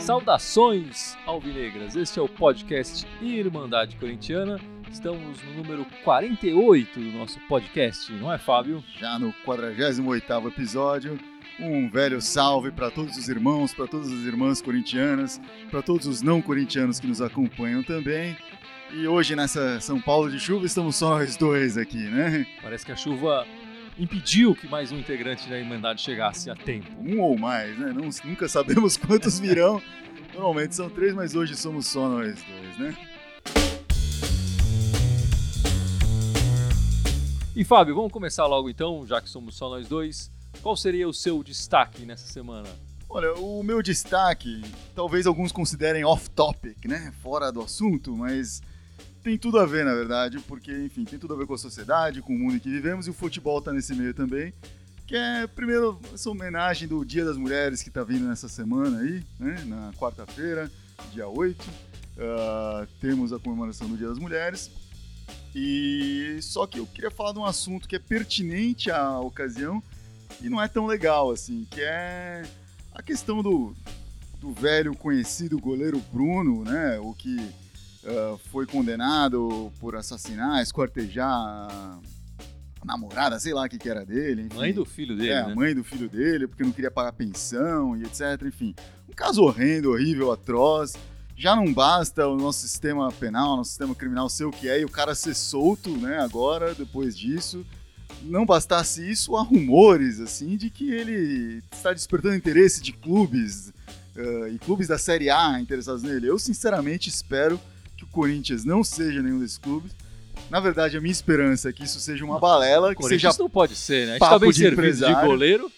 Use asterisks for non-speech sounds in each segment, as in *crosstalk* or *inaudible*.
Saudações alvinegras, este é o podcast Irmandade Corintiana. Estamos no número 48 do nosso podcast, não é, Fábio? Já no 48º episódio, um velho salve para todos os irmãos, para todas as irmãs corintianas, para todos os não corintianos que nos acompanham também. E hoje nessa São Paulo de chuva estamos só nós dois aqui, né? Parece que a chuva impediu que mais um integrante da Irmandade chegasse a tempo. Um ou mais, né? Não, nunca sabemos *laughs* quantos virão. Normalmente são três, mas hoje somos só nós dois, né? E Fábio, vamos começar logo então, já que somos só nós dois. Qual seria o seu destaque nessa semana? Olha, o meu destaque, talvez alguns considerem off-topic, né? Fora do assunto, mas tem tudo a ver, na verdade, porque, enfim, tem tudo a ver com a sociedade, com o mundo em que vivemos e o futebol tá nesse meio também. Que é, primeiro, essa homenagem do Dia das Mulheres que tá vindo nessa semana aí, né? Na quarta-feira, dia 8. Uh, temos a comemoração do Dia das Mulheres. E só que eu queria falar de um assunto que é pertinente à ocasião e não é tão legal assim, que é a questão do, do velho conhecido goleiro Bruno, né? O que uh, foi condenado por assassinar, esquartejar a namorada, sei lá o que, que era dele. Enfim. Mãe do filho dele. É, né? mãe do filho dele, porque não queria pagar pensão e etc. Enfim, um caso horrendo, horrível, atroz. Já não basta o nosso sistema penal, nosso sistema criminal ser o que é e o cara ser solto, né, agora, depois disso. Não bastasse isso, há rumores, assim, de que ele está despertando interesse de clubes uh, e clubes da Série A interessados nele. Eu, sinceramente, espero que o Corinthians não seja nenhum desses clubes. Na verdade, a minha esperança é que isso seja uma balela, que seja não pode ser, né? A gente tá bem de servido de empresário. goleiro.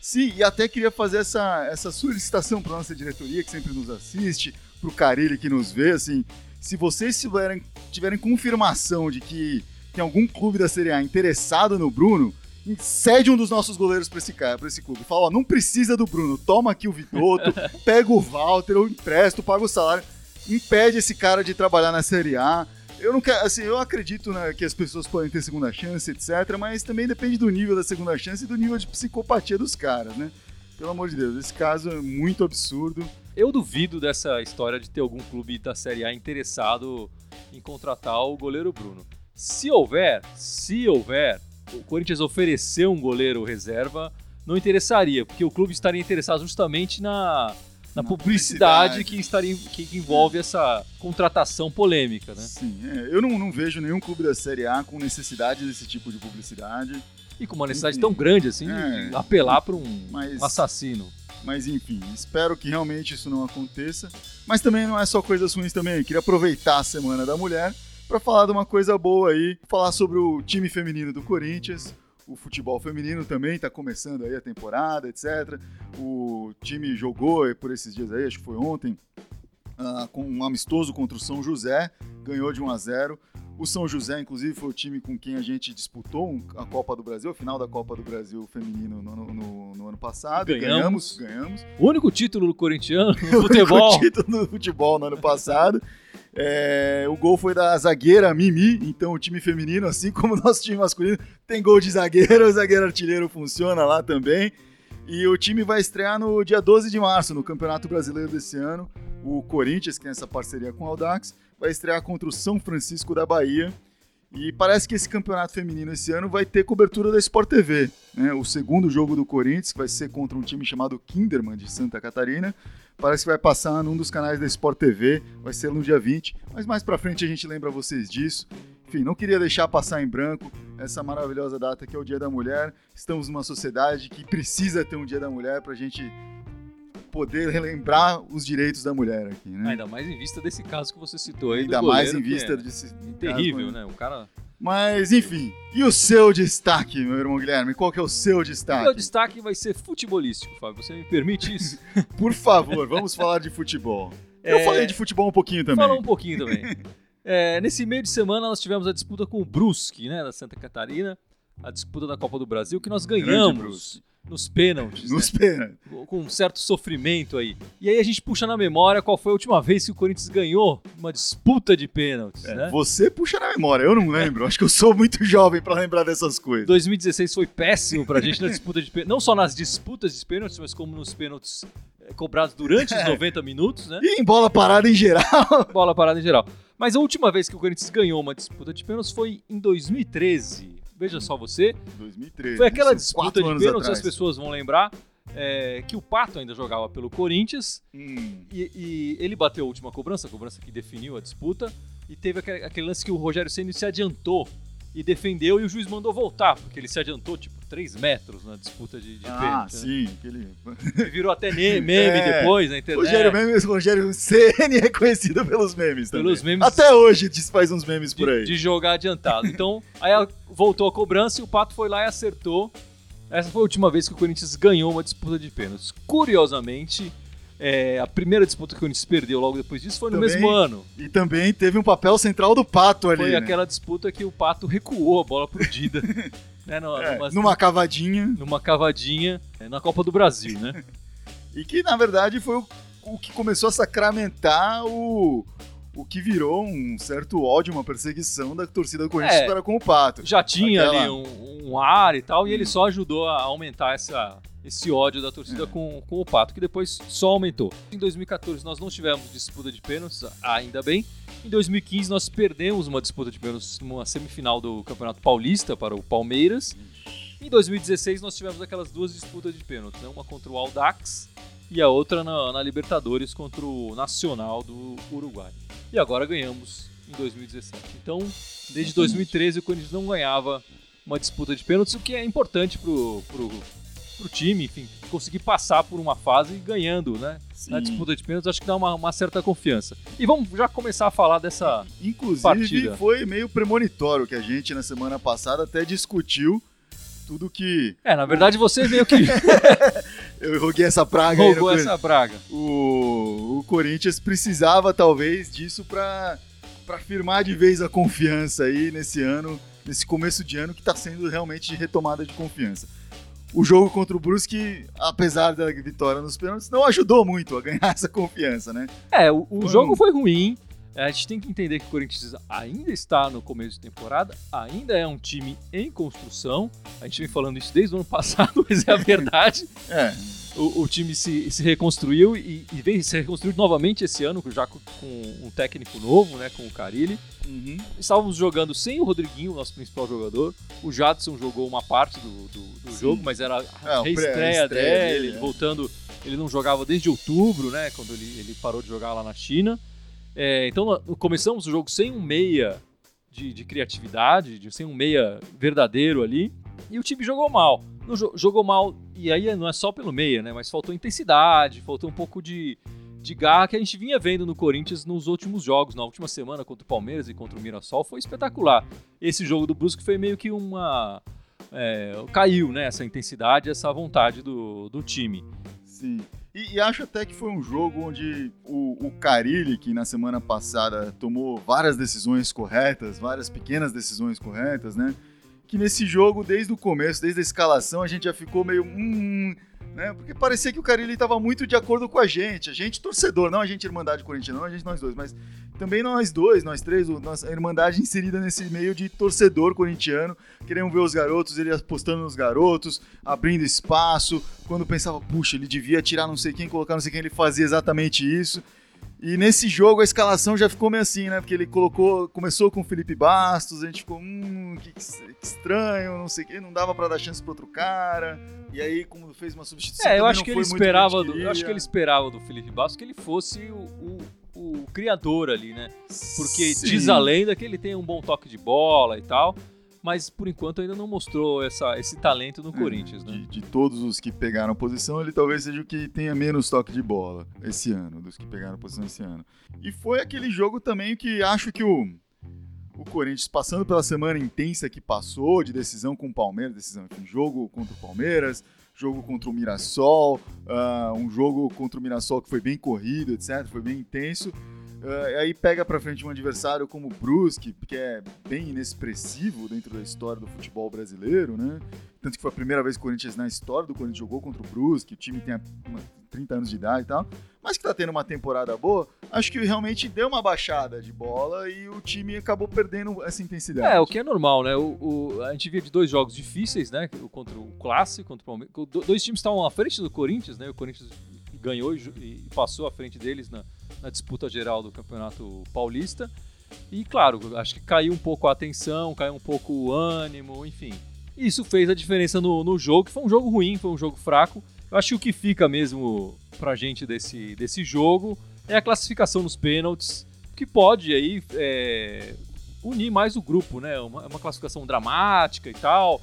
Sim, e até queria fazer essa, essa solicitação para nossa diretoria, que sempre nos assiste, para o Carilli que nos vê, assim, se vocês tiverem, tiverem confirmação de que tem algum clube da Série A interessado no Bruno, cede um dos nossos goleiros para esse cara, para esse clube. Fala, ó, não precisa do Bruno, toma aqui o Vidotto, *laughs* pega o Walter, eu empresto, paga o salário, impede esse cara de trabalhar na Série A. Eu não quero, assim, eu acredito né, que as pessoas podem ter segunda chance, etc, mas também depende do nível da segunda chance e do nível de psicopatia dos caras, né? Pelo amor de Deus, esse caso é muito absurdo. Eu duvido dessa história de ter algum clube da Série A interessado em contratar o goleiro Bruno. Se houver, se houver, o Corinthians oferecer um goleiro reserva, não interessaria, porque o clube estaria interessado justamente na, na, Na publicidade, publicidade. que, estaria, que, envolve essa contratação polêmica, né? Sim, é, eu não, não vejo nenhum clube da Série A com necessidade desse tipo de publicidade, E com uma necessidade Enfim. tão grande assim de- É. de apelar para um mas, assassino. mas enfim, espero que realmente isso não aconteça. Mas também não é só coisas ruins também, eu queria aproveitar a Semana da Mulher para falar de uma coisa boa aí, falar sobre o time feminino do Corinthians, o futebol feminino também está começando aí a temporada, etc. O time jogou por esses dias aí, acho que foi ontem, ah, com um amistoso contra o São José, ganhou de 1 a 0. O São José, inclusive, foi o time com quem a gente disputou a Copa do Brasil, a final da Copa do Brasil feminino no, ano- no- no ano passado. Ganhamos. Ganhamos. ganhamos. O único título do corintiano no *laughs* O futebol. título do futebol no ano passado. É, o gol foi da zagueira Mimi, então o time feminino, assim como o nosso time masculino, tem gol de zagueiro, o zagueiro artilheiro funciona lá também. E o time vai estrear no dia 12 de março, no Campeonato Brasileiro desse ano. O Corinthians, que tem essa parceria com o Audax, vai estrear contra o São Francisco da Bahia. E parece que esse campeonato feminino esse ano vai ter cobertura da Sport TV. Né? O segundo jogo do Corinthians, que vai ser contra um time chamado Kinderman de Santa Catarina, parece que vai passar num dos canais da Sport TV, vai ser no dia 20, mas mais pra frente a gente lembra vocês disso. Enfim, não queria deixar passar em branco essa maravilhosa data que é o Dia da Mulher. Estamos numa sociedade que precisa ter um Dia da Mulher pra gente poder relembrar os direitos da mulher aqui, né? Ainda mais em vista desse caso que você citou aí. Ainda mais goleiro, em que vista é desse Terrível, caso, né? O cara. Mas, enfim. E o seu destaque, meu irmão Guilherme? Qual que é o seu O destaque? meu destaque vai ser futebolístico, Fábio. Você me permite isso? *laughs* Por favor, vamos falar de futebol. Eu É, falei de futebol um pouquinho também. Fala um pouquinho também. *laughs* É, nesse meio de semana nós tivemos a disputa com o Brusque, né, da Santa Catarina, a disputa da Copa do Brasil, que nós ganhamos. Nos pênaltis. Nos né? pênaltis. Com um certo sofrimento aí. E aí a gente puxa na memória qual foi a última vez que o Corinthians ganhou uma disputa de pênaltis, É, né? Você puxa na memória, eu não lembro. Acho que eu sou muito jovem pra lembrar dessas coisas. 2016 foi péssimo pra gente na disputa de pênaltis. Não só nas disputas de pênaltis, mas como nos pênaltis eh, cobrados durante os 90 minutos, né? E em bola parada em geral. Bola parada em geral. Mas a última vez que o Corinthians ganhou uma disputa de pênaltis foi em 2013. Veja só você. 2013. Foi aquela isso, disputa de pênaltis, as pessoas vão lembrar, é, que o Pato ainda jogava pelo Corinthians Hum, e, e ele bateu a última cobrança, a cobrança que definiu a disputa, e teve aquele, aquele lance que o Rogério Ceni se adiantou e defendeu e o juiz mandou voltar, porque ele se adiantou tipo 3 metros na disputa de, de ah, pênalti. né? sim. Aquele... *laughs* E virou até meme É. depois na internet. Rogério, memes, Rogério CN é conhecido pelos memes também. Pelos memes- Até hoje faz uns memes por aí. de, jogar adiantado. Então, *laughs* aí voltou a cobrança e o Pato foi lá e acertou. Essa foi a última vez que o Corinthians ganhou uma disputa de pênaltis. Curiosamente, é, a primeira disputa que o Corinthians perdeu logo depois disso foi no Também mesmo ano. E também teve um papel central do Pato ali. Foi né? aquela disputa que o Pato recuou a bola pro Dida. *laughs* né, numa, É, numa- numa cavadinha. numa cavadinha é, na Copa do Brasil, né? *laughs* E que, na verdade, foi o, o que começou a sacramentar o, o que virou um certo ódio, uma perseguição da torcida do Corinthians É. para com o Pato. Já tinha Aquela- ali um, um ar e tal, e ele só ajudou a aumentar essa, esse ódio da torcida É. com, com o Pato, que depois só aumentou. Em 2014 nós não tivemos disputa de pênaltis, ainda bem. Em 2015 nós perdemos uma disputa de pênaltis numa semifinal do Campeonato Paulista para o Palmeiras. Em 2016 nós tivemos aquelas duas disputas de pênaltis, né? uma contra o Aldax e a outra na, na Libertadores contra o Nacional do Uruguai. E agora ganhamos em 2017. Então, desde 2013 o Corinthians não ganhava uma disputa de pênaltis, o que é importante pro, pro, pro time, enfim, conseguir passar por uma fase ganhando, né? Na Sim. disputa de pênaltis, acho que dá uma, uma certa confiança. E vamos já começar a falar dessa. Inclusive, Partida. foi meio premonitório que a gente, na semana passada, até discutiu tudo que. É, na verdade você meio que *laughs* Eu roguei essa praga aí rogou Corinthians. essa praga. o, o Corinthians precisava talvez disso para para firmar de vez a confiança aí nesse ano, nesse começo de ano que está sendo realmente de retomada de confiança. O jogo contra o Brusque, apesar da vitória nos pênaltis, não ajudou muito a ganhar *laughs* essa confiança, né? É, o, o jogo foi ruim. A gente tem que entender que o Corinthians ainda está no começo de temporada, ainda é um time em construção. A gente vem falando isso desde o ano *laughs* passado, mas é a verdade. É, O, o time se, se reconstruiu e, e vem se reconstruir novamente esse ano, já com, um técnico novo, né, com o Carilli. uhum, Estávamos jogando sem o Rodriguinho, nosso principal jogador. O Jadson jogou uma parte do, do, do jogo, mas era É, a o pré- a reestreia estreia dele, dele, ele é. voltando. Ele não jogava desde outubro, né? Quando ele, ele parou de jogar lá na China. É, então começamos o jogo sem um meia de, de criatividade, de, sem um meia verdadeiro ali. E o time jogou mal. No jo- jogou mal, e aí não é só pelo meia, né? Mas faltou intensidade, faltou um pouco de, de garra que a gente vinha vendo no Corinthians nos últimos jogos. Na última semana contra o Palmeiras e contra o Mirassol foi espetacular. Esse jogo do Brusque foi meio que uma. é, caiu, né? Essa intensidade, essa vontade do, do time. sim. E, e acho até que foi um jogo onde o, o Carilli, que na semana passada tomou várias decisões corretas, várias pequenas decisões corretas, né? Que nesse jogo, desde o começo, desde a escalação, a gente já ficou meio. Hum, né? Porque parecia que o Carilli estava muito de acordo com a gente. A gente, torcedor, não a gente, Irmandade Corintiana, não a gente, nós dois, mas também nós dois, nós três, nossa Irmandade inserida nesse meio de torcedor corintiano. Queremos ver os garotos, ele apostando nos garotos, abrindo espaço. Quando pensava, puxa, ele devia tirar não sei quem, colocar não sei quem, ele fazia exatamente isso. E nesse jogo a escalação já ficou meio assim, né? Porque ele colocou, começou com o Felipe Bastos, a gente ficou, hum, que, que estranho, não sei o que, não dava pra dar chance pro outro cara. E aí, como fez uma substituição, É, eu acho que ele esperava do, eu acho que ele esperava do Felipe Bastos que ele fosse o, o, o criador ali, né? Porque Sim. diz a lenda que ele tem um bom toque de bola e tal, mas por enquanto ainda não mostrou essa, esse talento no É, Corinthians, né? De, de todos os que pegaram posição, ele talvez seja o que tenha menos toque de bola esse ano, dos que pegaram posição esse ano. E foi aquele jogo também que acho que o, o Corinthians, passando pela semana intensa que passou, de decisão com o Palmeiras, decisão, enfim, jogo contra o Palmeiras, jogo contra o Mirassol, ah, um jogo contra o Mirassol que foi bem corrido, etc., foi bem intenso. Uh, aí pega pra frente um adversário como o Brusque, que é bem inexpressivo dentro da história do futebol brasileiro, né? Tanto que foi a primeira vez que o Corinthians, na história do Corinthians, jogou contra o Brusque, o time tem uma, 30 anos de idade e tal, mas que tá tendo uma temporada boa, acho que realmente deu uma baixada de bola e o time acabou perdendo essa intensidade. É, o que é normal, né? O, o a gente via de dois jogos difíceis, né? Contra o Clássico, contra o Palmeiras. Dois times estavam à frente do Corinthians, né? O Corinthians ganhou e, passou à frente deles na, na disputa geral do Campeonato Paulista. E claro, acho que caiu um pouco a atenção, caiu um pouco o ânimo, enfim. Isso fez a diferença no, no jogo, que foi um jogo ruim, foi um jogo fraco. Eu acho que o que fica mesmo pra gente desse, desse jogo é a classificação nos pênaltis, que pode aí é, unir mais o grupo, né? Uma, uma classificação dramática e tal.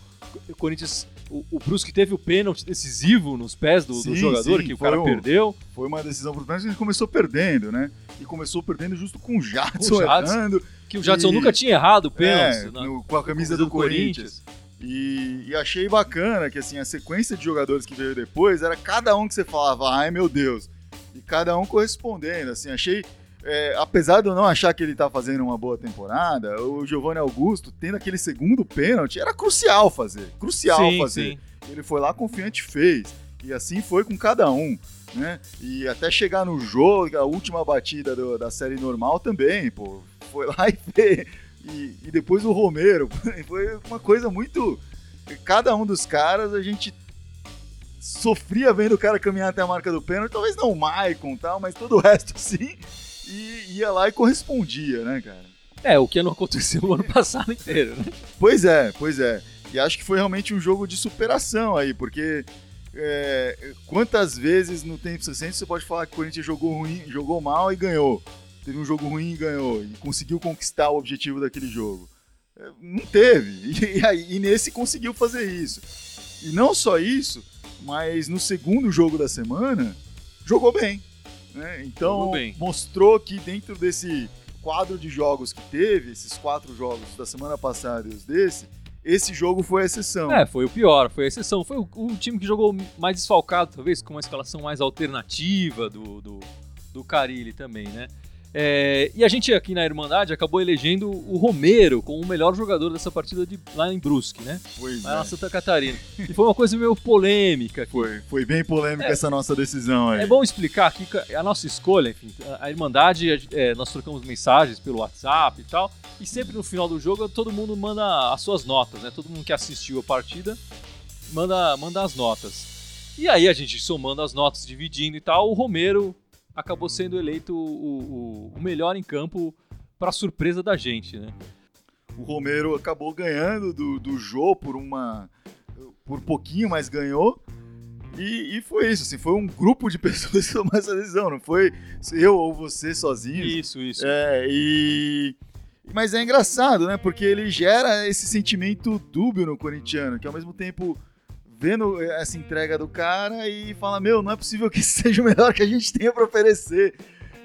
O Corinthians o, o Brusque teve o pênalti decisivo nos pés do, sim, do jogador, sim, que o cara um, perdeu. Foi uma decisão pênalti, ele começou perdendo, né? E começou perdendo justo com o Jadson, o Jadson errando. Que o Jadson e... nunca tinha errado o pênalti. É, no, com a camisa do, do, Corinthians. Corinthians. E, e, achei bacana que assim, a sequência de jogadores que veio depois era cada um que você falava, ai meu Deus. E cada um correspondendo, assim, achei é, apesar de eu não achar que ele tá fazendo uma boa temporada, o Giovanni Augusto, tendo aquele segundo pênalti, era crucial fazer. Crucial sim, fazer. Sim. Ele foi lá confiante fez. E assim foi com cada um. Né? E até chegar no jogo, a última batida do, da série normal também, pô. Foi lá *laughs* e fez. E, e depois o Romero. *laughs* Foi uma coisa muito. Cada um dos caras a gente sofria vendo o cara caminhar até a marca do pênalti. Talvez não o Maicon tal, mas todo o resto *laughs* sim e ia lá e correspondia, né, cara? É, o que não aconteceu *laughs* no ano passado inteiro, né? Pois é, pois é. E acho que foi realmente um jogo de superação aí, porque é, quantas vezes no tempo recente você pode falar que o Corinthians jogou ruim, jogou mal e ganhou? Teve um jogo ruim e ganhou, e conseguiu conquistar o objetivo daquele jogo. É, não teve. *laughs* E, e, e nesse conseguiu fazer isso. E não só isso, mas no segundo jogo da semana, jogou bem. Né? Então, mostrou que dentro desse quadro de jogos que teve, esses quatro jogos da semana passada e os desse, esse jogo foi a exceção. É, foi o pior, foi a exceção. Foi o, o time que jogou mais desfalcado, talvez, com uma escalação mais alternativa do, do, do Carilli também, né? É, e a gente aqui na Irmandade acabou elegendo o Romero como o melhor jogador dessa partida de, lá em Brusque, né? Pois lá é. na Santa Catarina. E foi uma coisa meio polêmica. Aqui. Foi, foi bem polêmica é, essa nossa decisão aí. É bom explicar aqui a nossa escolha, enfim, a Irmandade, é, nós trocamos mensagens pelo WhatsApp e tal, e sempre no final do jogo todo mundo manda as suas notas, né? Todo mundo que assistiu a partida manda, manda as notas. E aí a gente somando as notas, dividindo e tal, o Romero acabou sendo eleito o, o, o melhor em campo para surpresa da gente, né? O Romero acabou ganhando do, do Jô por uma por pouquinho, mas ganhou. E, e, foi isso, assim, foi um grupo de *laughs* pessoas que tomou essa decisão, não foi eu ou você sozinho. Isso, isso. É, e... Mas é engraçado, né? Porque ele gera esse sentimento dúbio no corintiano, que ao mesmo tempo vendo essa entrega do cara e fala: Meu, não é possível que isso *laughs* seja o melhor que a gente tenha para oferecer.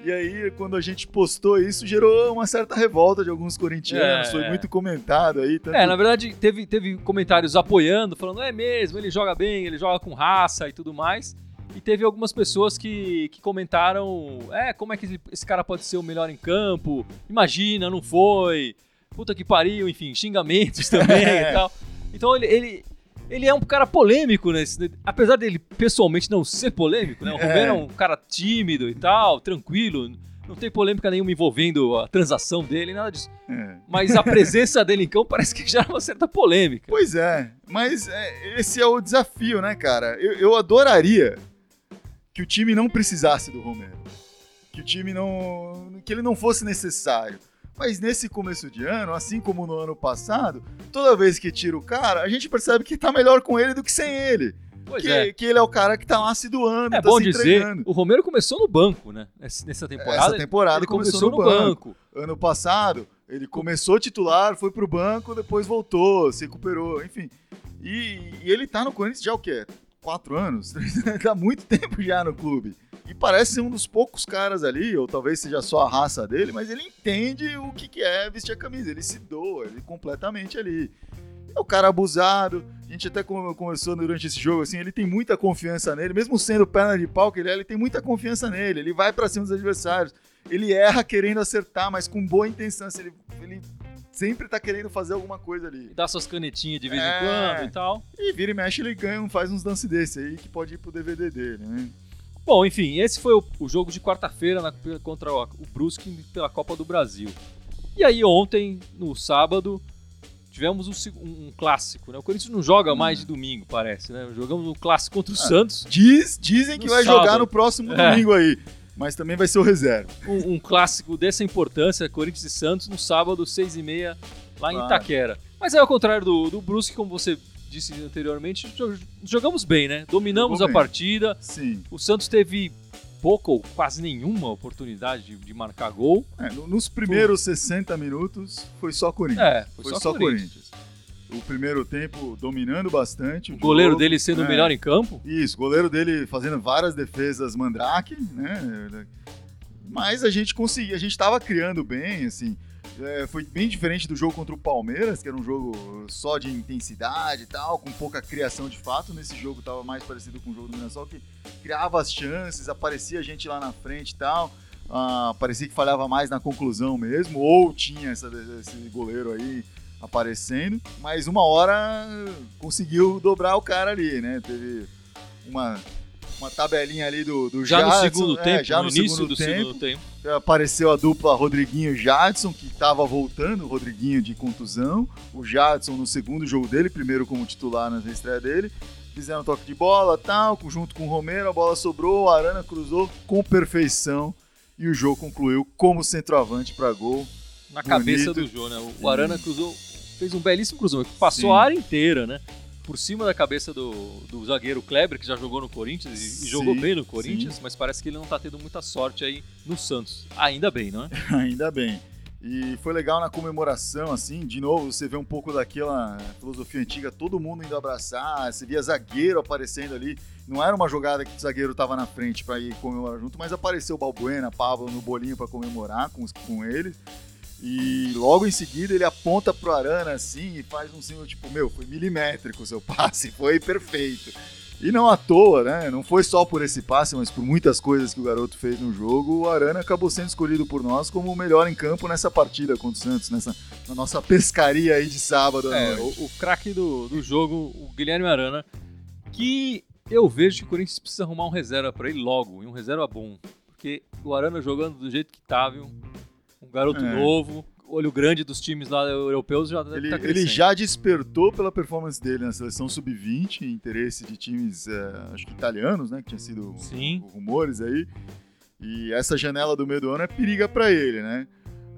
E aí, quando a gente postou isso, gerou uma certa revolta de alguns corintianos. É, foi muito comentado aí. Tanto... É, na verdade, teve, teve comentários apoiando, falando: é mesmo, ele joga bem, ele joga com raça e tudo mais. E teve algumas pessoas que, que comentaram: é, como é que esse cara pode ser o melhor em campo? Imagina, não foi. Puta que pariu, enfim, xingamentos *laughs* também e tal. Então ele, ele, ele é um cara polêmico, né? Apesar dele pessoalmente não ser polêmico, né? O Romero é. é um cara tímido e tal, tranquilo. Não tem polêmica nenhuma envolvendo a transação dele, nada disso. É. Mas a presença dele em campo *laughs* parece que gera uma certa polêmica. Pois é, mas é, esse é o desafio, né, cara? Eu, eu adoraria que o time não precisasse do Romero. Que o time não. que ele não fosse necessário. Mas nesse começo de ano, assim como no ano passado, toda vez que tira o cara, a gente percebe que tá melhor com ele do que sem ele. Pois que, é. que ele é o cara que tá lá se doando, é tá bom se dizer, o Romero começou no banco, né? Nessa temporada. Essa temporada ele começou, começou no, no banco. banco. Ano passado, ele começou titular, foi pro banco, depois voltou, se recuperou, enfim. E, e ele tá no Corinthians já o quê? Quatro anos? *laughs* tá muito tempo já no clube. E parece ser um dos poucos caras ali, ou talvez seja só a raça dele, mas ele entende o que, que é vestir a camisa. Ele se doa, ele completamente ali. É o cara abusado. A gente até conversou durante esse jogo, assim, ele tem muita confiança nele, mesmo sendo perna de pau que ele é, ele tem muita confiança nele. Ele vai para cima dos adversários. ele erra querendo acertar, mas com boa intenção. Assim, ele, ele sempre tá querendo fazer alguma coisa ali. Dá suas canetinhas de vez É. em quando e tal. E vira e mexe, ele ganha, faz uns lance desse aí que pode ir pro DVD dele, né? Bom, enfim, esse foi o, o jogo de quarta-feira contra o, o Brusque pela Copa do Brasil. E aí ontem, no sábado, tivemos um, um- um clássico, né? O Corinthians não joga mais de domingo, parece, né? Jogamos um clássico contra o Santos, Diz, dizem que vai sábado. jogar no próximo É. domingo aí, mas também vai ser o reserva. um, um clássico dessa importância, Corinthians e Santos, no sábado, seis e meia, lá em. Itaquera. Mas é ao contrário do, do Brusque, como você disse anteriormente, jo- jogamos bem, né? Dominamos Jogou a bem. partida, Sim. o Santos teve pouca ou quase nenhuma oportunidade de, de marcar gol. É, no- nos primeiros 60 minutos foi só Corinthians. É, foi, foi só, só Corinthians. Corinthians. O primeiro tempo dominando bastante. O goleiro jogo. dele sendo o É. melhor em campo. Isso, o goleiro dele fazendo várias defesas mandrake, né? Mas a gente conseguia, a gente tava criando bem, assim. É, foi bem diferente do jogo contra o Palmeiras, que era um jogo só de intensidade e tal, com pouca criação de fato. Nesse jogo tava mais parecido com o jogo do Mirassol, que criava as chances, aparecia gente lá na frente e tal. Ah, parecia que falhava mais na conclusão mesmo, ou tinha essa- esse goleiro aí aparecendo, mas uma hora conseguiu dobrar o cara ali, né? Teve uma, uma tabelinha ali do, do Já no Jadson, segundo é, tempo, já no, no, início segundo do tempo, segundo tempo. apareceu a dupla Rodriguinho e Jadson, que estava voltando, o Rodriguinho de contusão, o Jadson no segundo jogo dele, primeiro como titular na estreia dele, fizeram toque de bola, tal, junto com o Romero, a bola sobrou, o Arana cruzou com perfeição e o jogo concluiu como centroavante para gol. Na cabeça Bonito. do Jô, né? O Arana cruzou, fez um belíssimo cruzamento, passou Sim. a área inteira, né? Por cima da cabeça do, do zagueiro Kleber, que já jogou no Corinthians e, Sim, jogou bem no Corinthians, mas parece que ele não tá tendo muita sorte aí no Santos. Ainda bem, não é? *laughs* Ainda bem. E foi legal na comemoração, assim, de novo, você vê um pouco daquela filosofia antiga, todo mundo indo abraçar, você via zagueiro aparecendo ali. Não era uma jogada que o zagueiro tava na frente para ir comemorar junto, mas apareceu o Balbuena, Pablo no bolinho para comemorar com, com eles. E logo em seguida ele aponta pro Arana assim e faz um símbolo tipo, meu, foi milimétrico o seu *laughs* passe, foi perfeito. E não à toa, né? Não foi só por esse passe, mas por muitas coisas que o garoto fez no jogo, o Arana acabou sendo escolhido por nós como o melhor em campo nessa partida contra o Santos, nessa na nossa pescaria aí de sábado É, o, o craque do, do jogo, o Guilherme Arana, que eu vejo que o Corinthians precisa arrumar um reserva pra ele logo, e um reserva bom. Porque o Arana jogando do jeito que tá, viu? Um garoto É. novo, olho grande dos times lá europeus já Ele, tá ele já despertou pela performance dele na seleção sub-20, interesse de times, é, acho que italianos, né? Que tinha sido Sim. rumores aí. E essa janela do meio do ano é periga pra ele, né?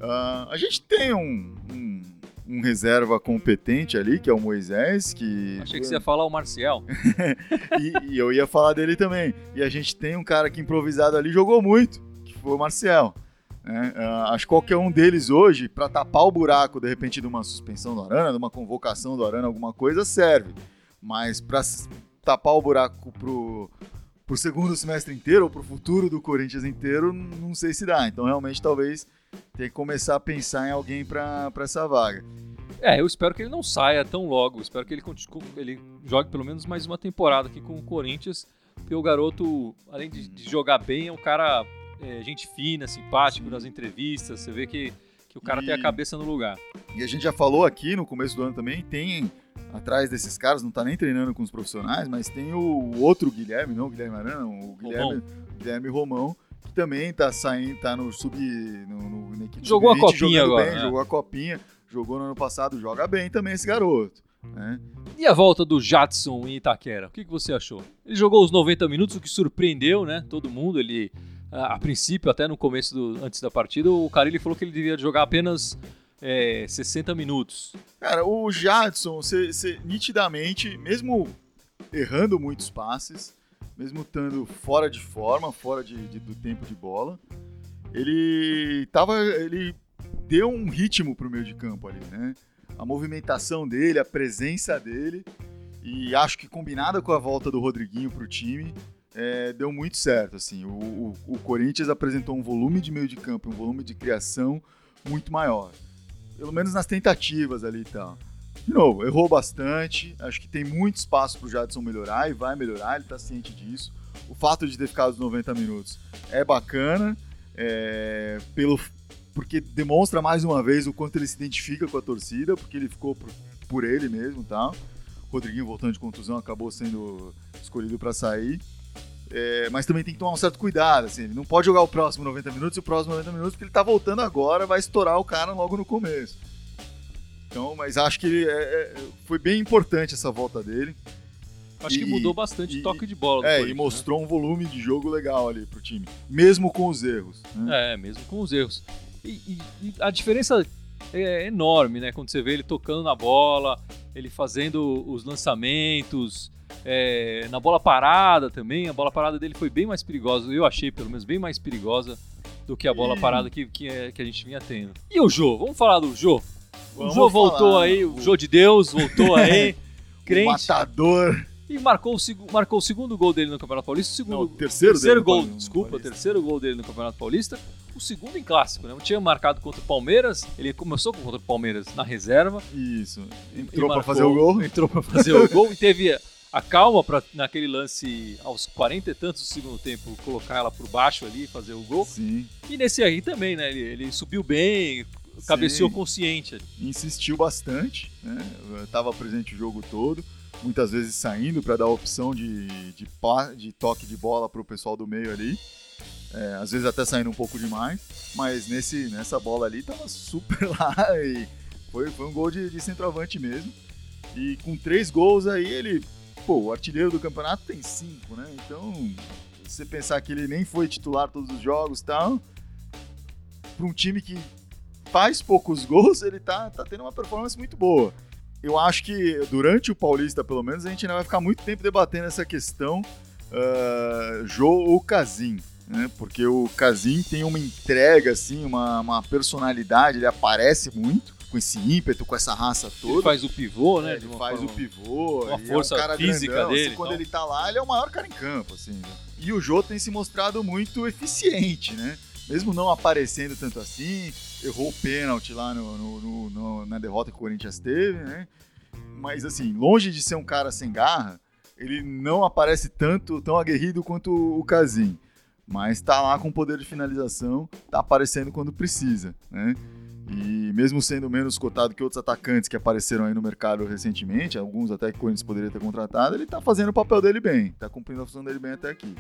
Ah, a gente tem um, um, um reserva competente ali, que é o Moisés, que. Achei que você ia falar o Marcial. *laughs* e, e eu ia falar dele também. E a gente tem um cara que improvisado ali jogou muito, que foi o Marcel. Né? Ah, acho que qualquer um deles hoje, pra tapar o buraco, de repente, de uma suspensão do Arana, de uma convocação do Arana, alguma coisa, serve. Mas pra s- tapar o buraco pro, pro segundo *laughs* semestre inteiro, ou pro futuro do Corinthians inteiro, não sei se dá. Então, realmente, talvez tenha que começar a pensar em alguém pra essa vaga. É, eu espero que ele não saia tão logo. Espero que ele, continue, ele jogue pelo menos mais uma temporada aqui com o Corinthians. Porque o garoto, além de, de jogar bem, é um cara é, gente fina, simpático nas entrevistas. Você vê que, que o cara E- tem a cabeça no lugar. E a gente já falou aqui no começo do ano também, tem atrás desses caras, não tá nem treinando com os profissionais, mas tem o outro Guilherme, não o Guilherme Arana, o Guilherme, Guilherme Romão, que também tá saindo, tá no sub. No, no, Jogou a sub-20, copinha agora, bem, né? Jogou a copinha, jogou no ano passado, joga bem também esse garoto. Né? E a volta do Jadson em Itaquera? O que, que você achou? Ele jogou os 90 minutos, o que surpreendeu, né? Todo mundo. Ele, a, princípio, até no começo, do, antes da partida, o Carilli falou que ele devia jogar apenas é, 60 minutos. Cara, o Jadson, você, você, nitidamente, mesmo errando muitos passes, mesmo estando fora de forma, fora de, de- do tempo de bola, ele tava. ele deu um ritmo pro meio de campo ali, né? A movimentação dele, a presença dele, e acho que combinada com a volta do Rodriguinho pro time, é, deu muito certo. Assim, o, o- o Corinthians apresentou um volume de meio de campo, um volume de criação muito maior. Pelo menos nas tentativas ali e tal. De novo, errou bastante. Acho que tem muito espaço pro Jadson melhorar e vai melhorar, ele tá ciente disso. O fato de ter ficado os 90 minutos é bacana. é, pelo, porque demonstra mais uma vez o quanto ele se identifica com a torcida, porque ele ficou por, por ele mesmo, tá? O Rodriguinho voltando de contusão acabou sendo escolhido para sair. É, mas também tem que tomar um certo cuidado, assim, ele não pode jogar o próximo 90 minutos e o próximo 90 minutos, porque ele tá voltando agora, vai estourar o cara logo no começo. Então, mas acho que ele, é, é, foi bem importante essa volta dele. Acho e, que mudou bastante o toque de bola. É, e mostrou né? um volume de jogo legal ali pro time, mesmo com os erros. Né? É, mesmo com os erros. E, e, e, a diferença é enorme, né? Quando você vê ele tocando na bola, ele fazendo os lançamentos, é, na bola parada também. A bola parada dele foi bem mais perigosa, eu achei pelo menos bem mais perigosa do que a bola parada que, que, é, que a gente vinha tendo. E o Jô? Vamos falar do Jô? o Jô voltou aí, o Jô de Deus voltou aí. *laughs* crente. O matador. E marcou o, marcou o segundo gol dele no Campeonato Paulista. O segundo, Não, o terceiro, terceiro gol, desculpa, o terceiro gol dele no Campeonato Paulista. O segundo em clássico, né? Não tinha marcado contra o Palmeiras. Ele começou contra o Palmeiras na reserva. Isso. Entrou para fazer o gol. Entrou para fazer o gol e teve a calma para naquele lance aos 40 e tantos do segundo tempo colocar ela por baixo ali e fazer o gol. Sim. E nesse aí também, né? Ele, ele subiu bem, cabeceou Sim. consciente. Insistiu bastante, né? Tava presente o jogo todo muitas vezes saindo para dar opção de, de, de, toque de bola para o pessoal do meio ali. É, às vezes até saindo um pouco demais, mas nesse, nessa bola ali tava super *laughs* lá e foi, foi um gol de, de centroavante mesmo. E com três gols aí ele, pô, o artilheiro do campeonato tem cinco, né? Então, se você pensar que ele nem foi titular todos os jogos e tal, para um time que faz poucos *laughs* gols, ele tá, tá tendo uma performance muito boa eu acho que durante o Paulista, pelo menos, a gente ainda vai ficar muito tempo debatendo essa questão uh, Jô ou Casim. Né? Porque o Casim tem uma entrega, assim, uma, uma personalidade, ele aparece muito com esse ímpeto, com essa raça toda. Ele faz o pivô, né? É, ele faz forma... o pivô. Uma força é um cara física grandão, dele. Assim, quando ele tá lá, ele é o maior cara em campo, assim. Né? E o Jô tem se mostrado muito eficiente, né? Mesmo não aparecendo tanto assim, errou o pênalti lá no, no, no, na derrota que o Corinthians teve, né? Mas assim, longe de ser um cara sem garra, ele não aparece tanto, tão aguerrido quanto o Casim. Mas tá lá com poder de finalização, tá aparecendo quando precisa, né? E mesmo sendo menos cotado que outros atacantes que apareceram aí no mercado recentemente, alguns até que o Corinthians poderia ter contratado, ele tá fazendo o papel dele bem, tá cumprindo a função dele bem até aqui.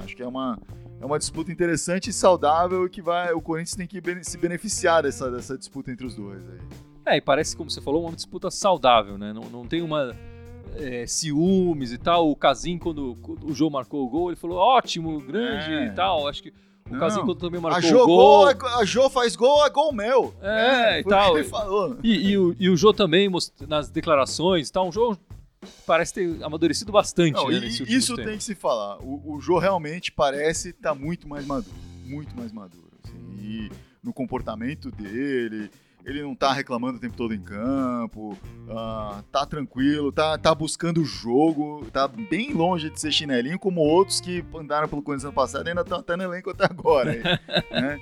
Acho que é uma, é uma disputa interessante e saudável que vai, o Corinthians tem que se beneficiar dessa, dessa disputa entre os dois aí. É, e parece, como você falou, uma disputa saudável, né? Não, não tem uma é, ciúmes e tal. O Casim, quando, quando, o João marcou o gol, ele falou ótimo, grande é. e tal. Acho que o Casim, quando também marcou a o gol... A Jô faz gol, é gol meu. É, é e tal. ele falou. E, e, o, e o Jô também, nas declarações e tal, o Jô parece ter amadurecido bastante. Não, né, isso tem que se falar. O, o Jô realmente parece estar tá muito mais maduro. Muito mais maduro. Assim, e no comportamento dele, ele não tá reclamando o tempo todo em campo, uh, tá tranquilo, tá, tá buscando o jogo, tá bem longe de ser chinelinho, como outros que andaram pelo Corinthians ano passado e ainda estão tá no elenco até agora. Aí, *laughs* né?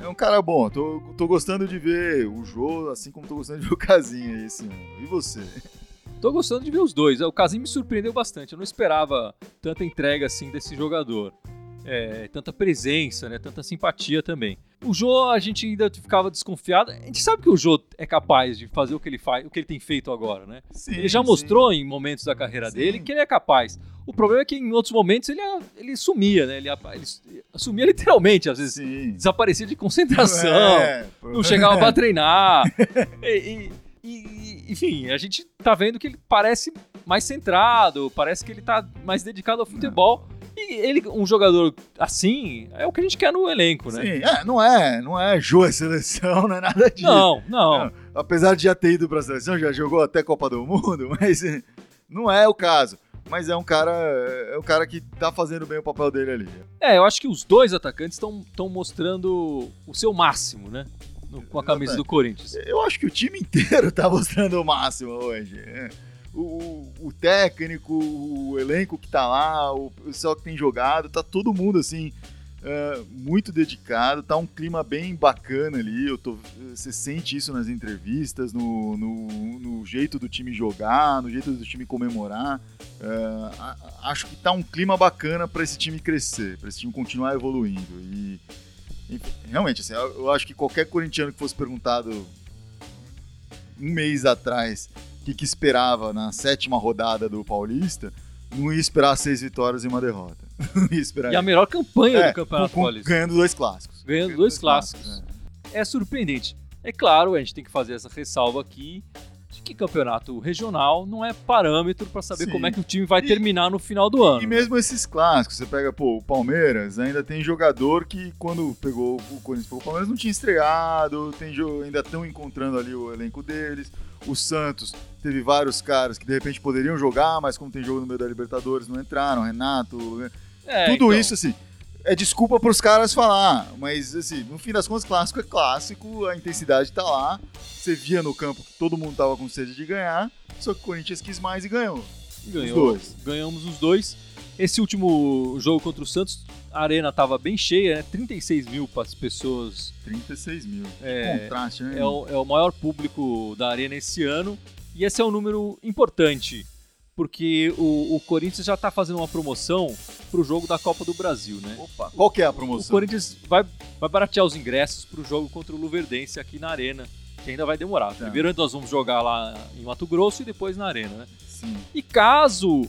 É um cara bom, tô, tô gostando de ver o jogo, assim como tô gostando de ver o Casinha aí esse ano. E você? Tô gostando de ver os dois. O Casim me surpreendeu bastante. Eu não esperava tanta entrega assim desse jogador. É, tanta presença, né? Tanta simpatia também. O Jô, a gente ainda ficava desconfiado. A gente sabe que o Jô é capaz de fazer o que ele faz, o que ele tem feito agora, né? Sim, ele já mostrou em momentos da carreira sim. dele que ele é capaz. O problema é que em outros momentos ele, ele sumia, né? Ele, ele sumia literalmente, às vezes sim. desaparecia de concentração, é, não chegava para *laughs* treinar. e, e, e, enfim, a gente tá vendo que ele parece mais centrado, parece que ele tá mais dedicado ao futebol. Não. E ele, um jogador assim, é o que a gente quer no elenco, né? Sim, é, não é, não é Jô seleção, *laughs* não é nada disso. Não, não, não. Apesar de já ter ido pra seleção, já jogou até Copa do Mundo, *laughs* mas não é o caso. Mas é um cara, é um cara que tá fazendo bem o papel dele ali. É, eu acho que os dois atacantes estão mostrando o seu máximo, né? No, com a camisa do Corinthians. Eu acho que o time inteiro *laughs* tá mostrando o máximo hoje. É o, o técnico, o elenco que tá lá, o pessoal que tem jogado, tá todo mundo assim. Uh, muito dedicado, tá um clima bem bacana ali. Eu tô, você sente isso nas entrevistas, no, no, no jeito do time jogar, no jeito do time comemorar. Uh, acho que tá um clima bacana para esse time crescer, para esse time continuar evoluindo. E Enfim, realmente, assim, eu, eu acho que qualquer corintiano que fosse perguntado um mês atrás que, que esperava na sétima rodada do Paulista, não ia esperar seis vitórias e uma derrota. *laughs* Não ia esperar E a melhor campanha É, do Campeonato com- Paulista. ganhando dois clássicos. Ganhando dois clássicos. né? É surpreendente. É claro, a gente tem que fazer essa ressalva aqui de que campeonato regional não é parâmetro para saber Sim. como é que o time vai E- terminar no final do ano. E mesmo esses clássicos, você pega, pô, o Palmeiras, ainda tem jogador que quando pegou o Corinthians pegou o Palmeiras não tinha estreado, tem ainda estão encontrando ali o elenco deles. O Santos teve vários caras que de repente poderiam jogar, mas como tem jogo no meio da Libertadores, não entraram, Renato? É, tudo então, isso assim. É desculpa pros caras falar, mas assim, no fim das contas, clássico é clássico, a intensidade tá lá. Você via no campo que todo mundo tava com sede de ganhar, só que o Corinthians quis mais e ganhou. ganhou, os dois. Ganhamos os dois. Esse último jogo contra o Santos, a arena tava bem cheia, né? 36 mil para as pessoas. 36 mil. É, Contraste, né? É o, é o maior público da arena esse ano. E esse é um número importante, porque o, o Corinthians já está fazendo uma promoção para o jogo da Copa do Brasil, né? Opa, qual que é a O promoção? Corinthians vai, vai baratear os ingressos para o jogo contra o Luverdense aqui na arena, que ainda vai demorar. Tá. Primeiro nós vamos jogar lá em Mato Grosso e depois na arena, né? Sim. E caso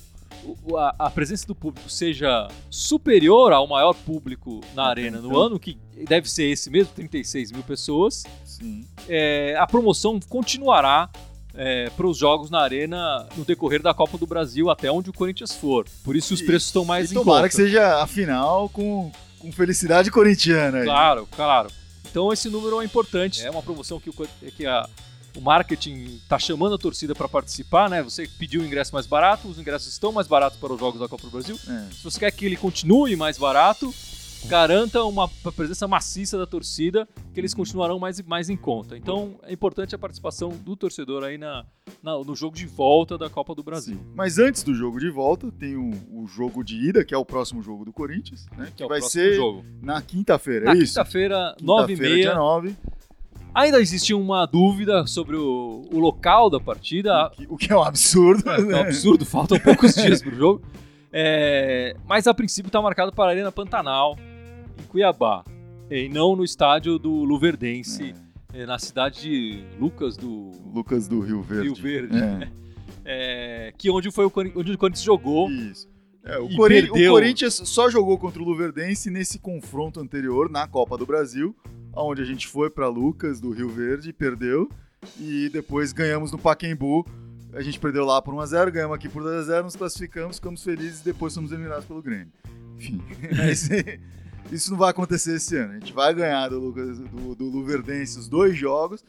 o- a, presença do público seja superior ao maior público na arena no Então. ano, que deve ser esse mesmo, 36 mil pessoas, é, a promoção continuará para os jogos na arena no decorrer da Copa do Brasil até onde o Corinthians for. Por isso os E- preços estão mais e em tomara conta. que seja a final com, com felicidade corintiana. aí. Claro, claro. Então esse número é importante. É uma promoção que o, que a- o marketing está chamando a torcida para participar, né? Você pediu o ingresso mais barato, os ingressos estão mais baratos para os jogos da Copa do Brasil. É. Se você quer que ele continue mais barato, garanta uma presença maciça da torcida, que eles continuarão mais, mais em conta. Então é importante a participação do torcedor aí na, na- no jogo de volta da Copa do Brasil. Sim. Mas antes do jogo de volta, tem o, o jogo de ida, que é o próximo jogo do Corinthians, né? Que, Que é o vai ser jogo. na quinta-feira, Na é isso? quinta-feira, Quinta-feira, 9h30. dia 9. Ainda existia uma dúvida sobre o, o local da partida. O que, o que é um absurdo. É, é um né? absurdo, faltam poucos *laughs* dias pro jogo. É, mas a princípio está marcado para a Arena Pantanal, Cuiabá. E não no estádio do Luverdense, é, na cidade de Lucas do Lucas do Rio Verde. Rio Verde. É. É, *laughs* que onde, foi o, onde o Corinthians jogou. Isso. É, o, E Cori- perdeu. o Corinthians só jogou contra o Luverdense nesse confronto anterior na Copa do Brasil, onde a gente foi para Lucas do Rio Verde e perdeu. E depois ganhamos no Pacaembu. A gente perdeu lá por 1x0, ganhamos aqui por 2x0, nos classificamos, ficamos felizes e depois fomos eliminados pelo Grêmio. Enfim, *laughs* mas, isso não vai acontecer esse ano. A gente vai ganhar do, Lucas, do, do Luverdense os dois jogos,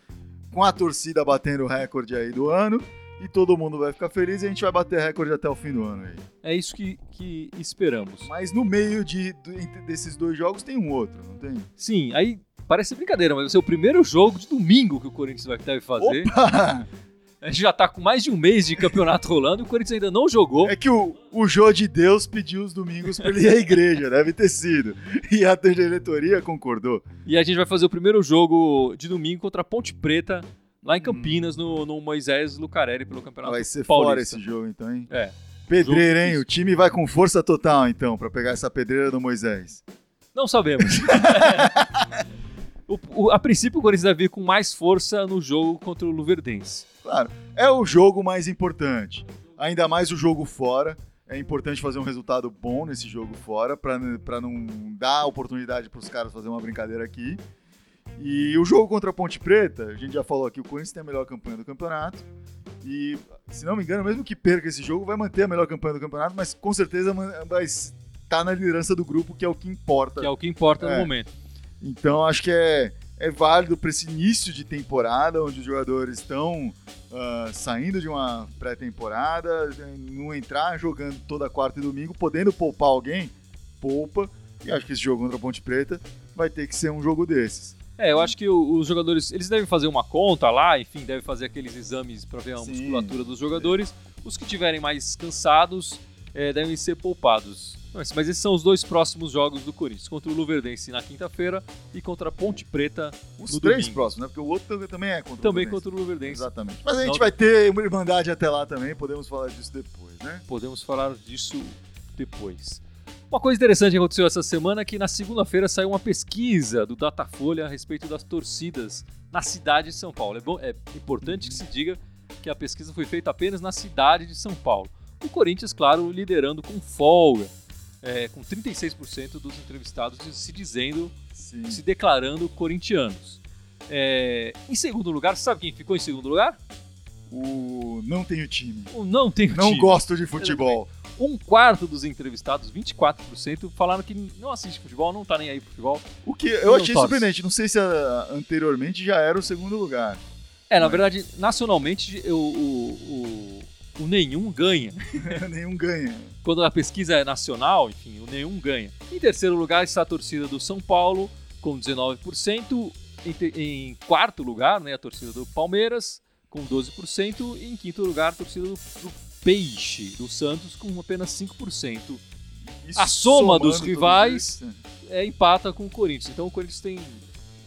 com a torcida batendo o recorde aí do ano, e todo mundo vai ficar feliz e a gente vai bater recorde até o fim do ano aí. É isso que, que esperamos. Mas no meio de, entre- desses dois jogos tem um outro, não tem? Sim, aí parece brincadeira, mas vai ser o primeiro jogo de domingo que o Corinthians vai deve fazer. Opa! *laughs* A gente já tá com mais de um mês de campeonato rolando e o Corinthians ainda não jogou. É que o, o Jô de Deus pediu os domingos pra ele ir à igreja, deve ter sido. E a diretoria concordou. E a gente vai fazer o primeiro jogo de domingo contra a Ponte Preta, lá em Campinas, no, no Moisés Lucarelli, pelo Campeonato Vai ser Paulista. fora esse jogo então, hein? É. Pedreira, hein? O time vai com força total então pra pegar essa pedreira do Moisés. Não sabemos. *laughs* O- o- a princípio, o Corinthians deve vir com mais força no jogo contra o Luverdense. Claro, é o jogo mais importante. Ainda mais o jogo fora. É importante fazer um resultado bom nesse jogo fora pra não dar oportunidade pros caras fazer uma brincadeira aqui. E o jogo contra a Ponte Preta, a gente já falou aqui, o Corinthians tem a melhor campanha do campeonato. E, se não me engano, mesmo que perca esse jogo, vai manter a melhor campanha do campeonato, mas com certeza vai estar na liderança do grupo, que é o que importa. Que é o que importa É. no momento. Então acho que é, é válido para esse início de temporada, onde os jogadores estão ah, saindo de uma pré-temporada, não entrar jogando toda quarta e domingo, podendo poupar alguém, poupa. E acho que esse jogo contra a Ponte Preta vai ter que ser um jogo desses. É, eu acho que os jogadores, eles devem fazer uma conta lá, enfim, devem fazer aqueles exames para ver a Sim. musculatura dos jogadores. Os que tiverem mais cansados é, devem ser poupados. Mas, mas esses são os dois próximos jogos do Corinthians, contra o Luverdense na quinta-feira e contra a Ponte Preta Os no três domingo. próximos, né? Porque o outro também é contra Também o Fluminense. contra o Luverdense. Exatamente. Mas a gente vai ter uma irmandade até lá também, podemos falar disso depois, né? Podemos falar disso depois. Uma coisa interessante que aconteceu essa semana é que na segunda-feira saiu uma pesquisa do Datafolha a respeito das torcidas na cidade de São Paulo. É, bom, é importante que se diga que a pesquisa foi feita apenas na cidade de São Paulo. O Corinthians, claro, liderando com folga, é, com 36% dos entrevistados se dizendo, Sim. se declarando corintianos. É, em segundo lugar, sabe quem ficou em segundo lugar? O não tenho time. O não tem Não time. gosto de futebol. Um quarto dos entrevistados, 24%, falaram que não assiste futebol, não tá nem aí pro futebol. O que eu Não achei torce. surpreendente. Não sei se ah, anteriormente já era o segundo lugar. É, na Mas- verdade, nacionalmente, o, o, o nenhum ganha. *laughs* Nenhum ganha. Quando a pesquisa é nacional, enfim, o nenhum ganha. Em terceiro lugar está a torcida do São Paulo, com 19%. Em, em quarto lugar, né, a torcida do Palmeiras, com 12%. E em quinto lugar, a torcida do, do Peixe, do Santos, com apenas 5%. Isso A soma dos rivais- É, empata com o Corinthians. Então o Corinthians tem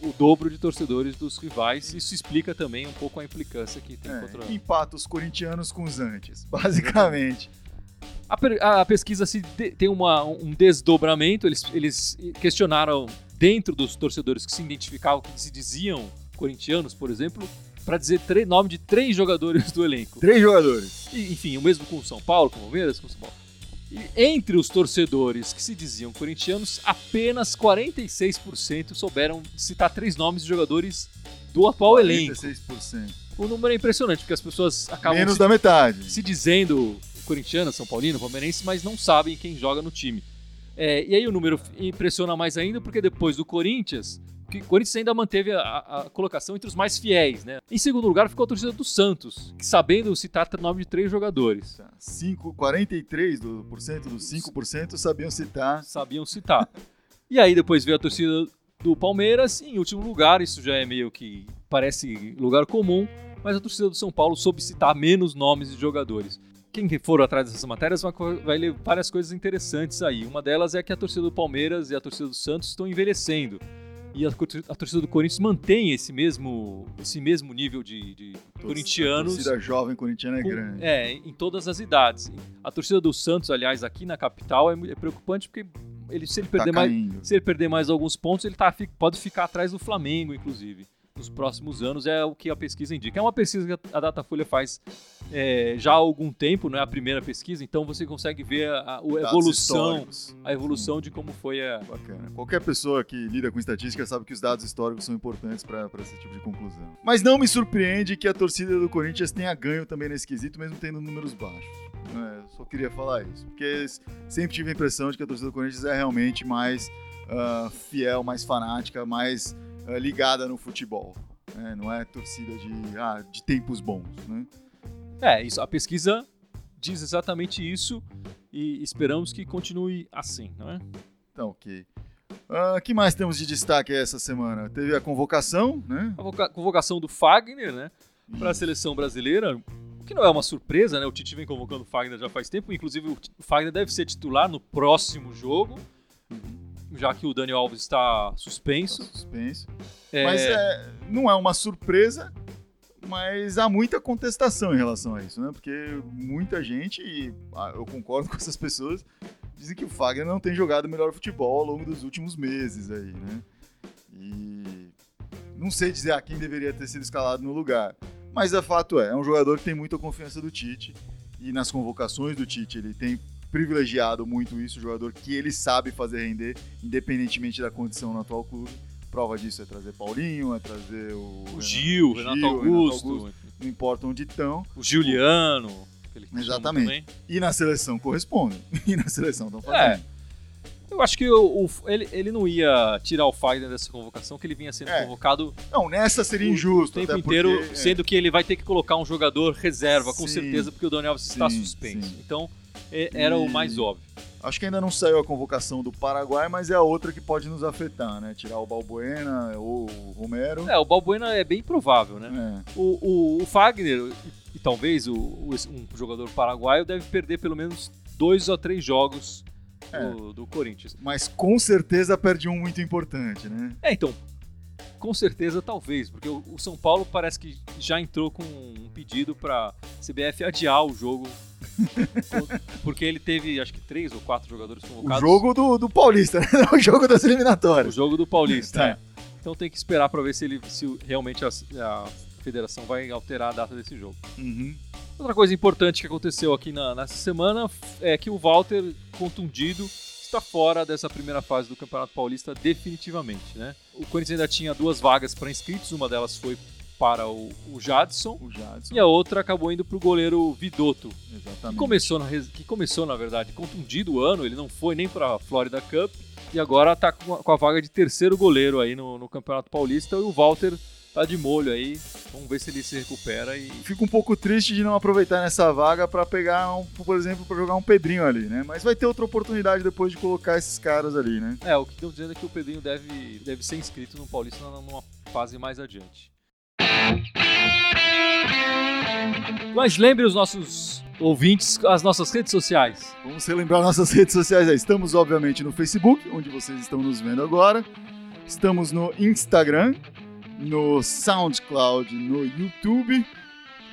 o dobro de torcedores dos rivais. Isso explica também um pouco a implicância que tem é, contra empata os corintianos com os antes, *laughs* basicamente. A, per- a pesquisa se de- tem uma- um desdobramento. Eles, eles questionaram dentro dos torcedores que se identificavam, que se diziam corintianos, por exemplo, para dizer nome de três jogadores do elenco. Três jogadores. E, enfim, o mesmo com o São Paulo, com o Palmeiras, com o São Paulo. E entre os torcedores que se diziam corintianos, apenas 46% souberam citar três nomes de jogadores do atual elenco. 46%. O número é impressionante, porque as pessoas acabam Menos se da metade. se dizendo corintiano, São Paulino, palmeirense, mas não sabem quem joga no time. É, e aí o número impressiona mais ainda, porque depois do Corinthians, que o Corinthians ainda manteve a, a- colocação entre os mais fiéis, né? Em segundo lugar ficou a torcida do Santos, que sabendo citar o nome de três jogadores, Tá, Cinco- 43% do, por cento dos 5% sabiam citar. sabiam citar. e aí depois veio a torcida do Palmeiras, e em último lugar, isso já é meio que parece lugar comum, mas a torcida do São Paulo soube citar menos nomes de jogadores. Quem for atrás dessas matérias vai ler várias coisas interessantes aí. Uma delas é que a torcida do Palmeiras e a torcida do Santos estão envelhecendo. E a, a torcida do Corinthians mantém esse mesmo, esse mesmo nível de, de corintianos A torcida jovem corintiana é com- grande. é, em todas as idades. A torcida do Santos, aliás, aqui na capital é, é preocupante porque ele, se ele Tá perder mais, se ele perder mais alguns pontos, ele tá, pode ficar atrás do Flamengo, inclusive. Nos próximos anos é o que a pesquisa indica. É uma pesquisa que a- Datafolha faz é, já há algum tempo, não é a primeira pesquisa, então você consegue ver a, a- evolução, históricos. a evolução de como foi a. Bacana. Qualquer pessoa que lida com estatística sabe que os dados históricos são importantes para esse tipo de conclusão. Mas não me surpreende que a torcida do Corinthians tenha ganho também nesse quesito, mesmo tendo números baixos. É, só queria falar isso. Porque sempre tive a impressão de que a torcida do Corinthians é realmente mais ah, fiel, mais fanática, mais ligada no futebol. né? Não é torcida de, ah, de tempos bons. Né? É, isso, a pesquisa diz exatamente isso e esperamos que continue assim, não é? Então, ok. O que mais temos de destaque essa semana? Teve a convocação, né? A convoca- convocação do Fagner, né? para a seleção brasileira, o que não é uma surpresa, né? O Tite vem convocando o Fagner já faz tempo, inclusive o Fagner deve ser titular no próximo jogo, já que o Daniel Alves está suspenso. Tá suspenso. É, Mas é, não é uma surpresa, mas há muita contestação em relação a isso, né? Porque muita gente, e ah, eu concordo *laughs* com essas pessoas, dizem que o Fagner não tem jogado melhor futebol ao longo dos últimos meses aí, né? E não sei dizer a quem deveria ter sido escalado no lugar. Mas o fato é, é um jogador que tem muita confiança do Tite. E nas convocações do Tite, ele tem privilegiado muito isso, jogador que ele sabe fazer render, independentemente da condição no atual clube. Prova disso é trazer Paulinho, é trazer o, o Gil, o Renato, Augusto, não importa onde estão. o Juliano. que ele chama Exatamente. E na seleção correspondem. *laughs* E na seleção estão fazendo. Eu acho que o- o- ele, ele não ia tirar o Fagner dessa convocação, que ele vinha sendo É. convocado Não, nessa seria o injusto. tempo até porque, inteiro, é, sendo que ele vai ter que colocar um jogador reserva, com Sim. certeza, porque o Daniel Alves está suspenso. sim. Então, é- era o mais óbvio. Acho que ainda não saiu a convocação do Paraguai, mas é a outra que pode nos afetar, né? Tirar o Balbuena ou o Romero. É, o Balbuena é bem provável, né? É. O, o, o Fagner, e, talvez o, um jogador paraguaio, deve perder pelo menos dois ou três jogos É. do, do Corinthians. Mas com certeza perde um muito importante, né? É, então, com certeza talvez, porque o, o São Paulo parece que já entrou com um pedido para CBF adiar o jogo *laughs* Porque ele teve, acho que, três ou quatro jogadores O convocados. jogo do, do Paulista, *laughs* né? o jogo das O eliminatórias. jogo do Paulista. Tá. *laughs* é. Então tem que esperar para ver se ele se o- realmente a, a federação vai alterar a data desse jogo. Uhum. Outra coisa importante que aconteceu aqui na- nessa semana é que o Walter, contundido, está fora dessa primeira fase do Campeonato Paulista definitivamente. Né? O Corinthians ainda tinha duas vagas para inscritos, uma delas foi para o, o Jadson O Jadson. e a outra acabou indo para o goleiro Vidotto, que Exatamente. começou, na, que começou, na verdade, contundido o ano, ele não foi nem para a Florida Cup e agora está com, a- com a vaga de terceiro goleiro aí no, no Campeonato Paulista e o Walter tá de molho aí, vamos ver se ele se recupera e Fico um pouco triste de não aproveitar nessa vaga pra pegar, um, por exemplo, pra jogar um Pedrinho ali, né? Mas vai ter outra oportunidade depois de colocar esses caras ali, né? É, o que estão dizendo é que o Pedrinho deve, deve ser inscrito no Paulista numa fase mais adiante. Mas lembre os nossos ouvintes as nossas redes sociais. Vamos relembrar nossas *laughs* redes sociais aí. Estamos, obviamente, no Facebook, onde vocês estão nos vendo agora. Estamos no Instagram, no SoundCloud, no YouTube,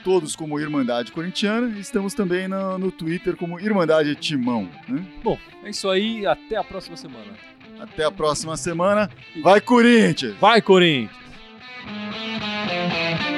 todos como Irmandade Corintiana. Estamos também no, no Twitter como Irmandade Timão. né? Bom, é isso aí, até a próxima semana. Até a próxima semana. Vai, Corinthians! Vai, Corinthians! Thank you.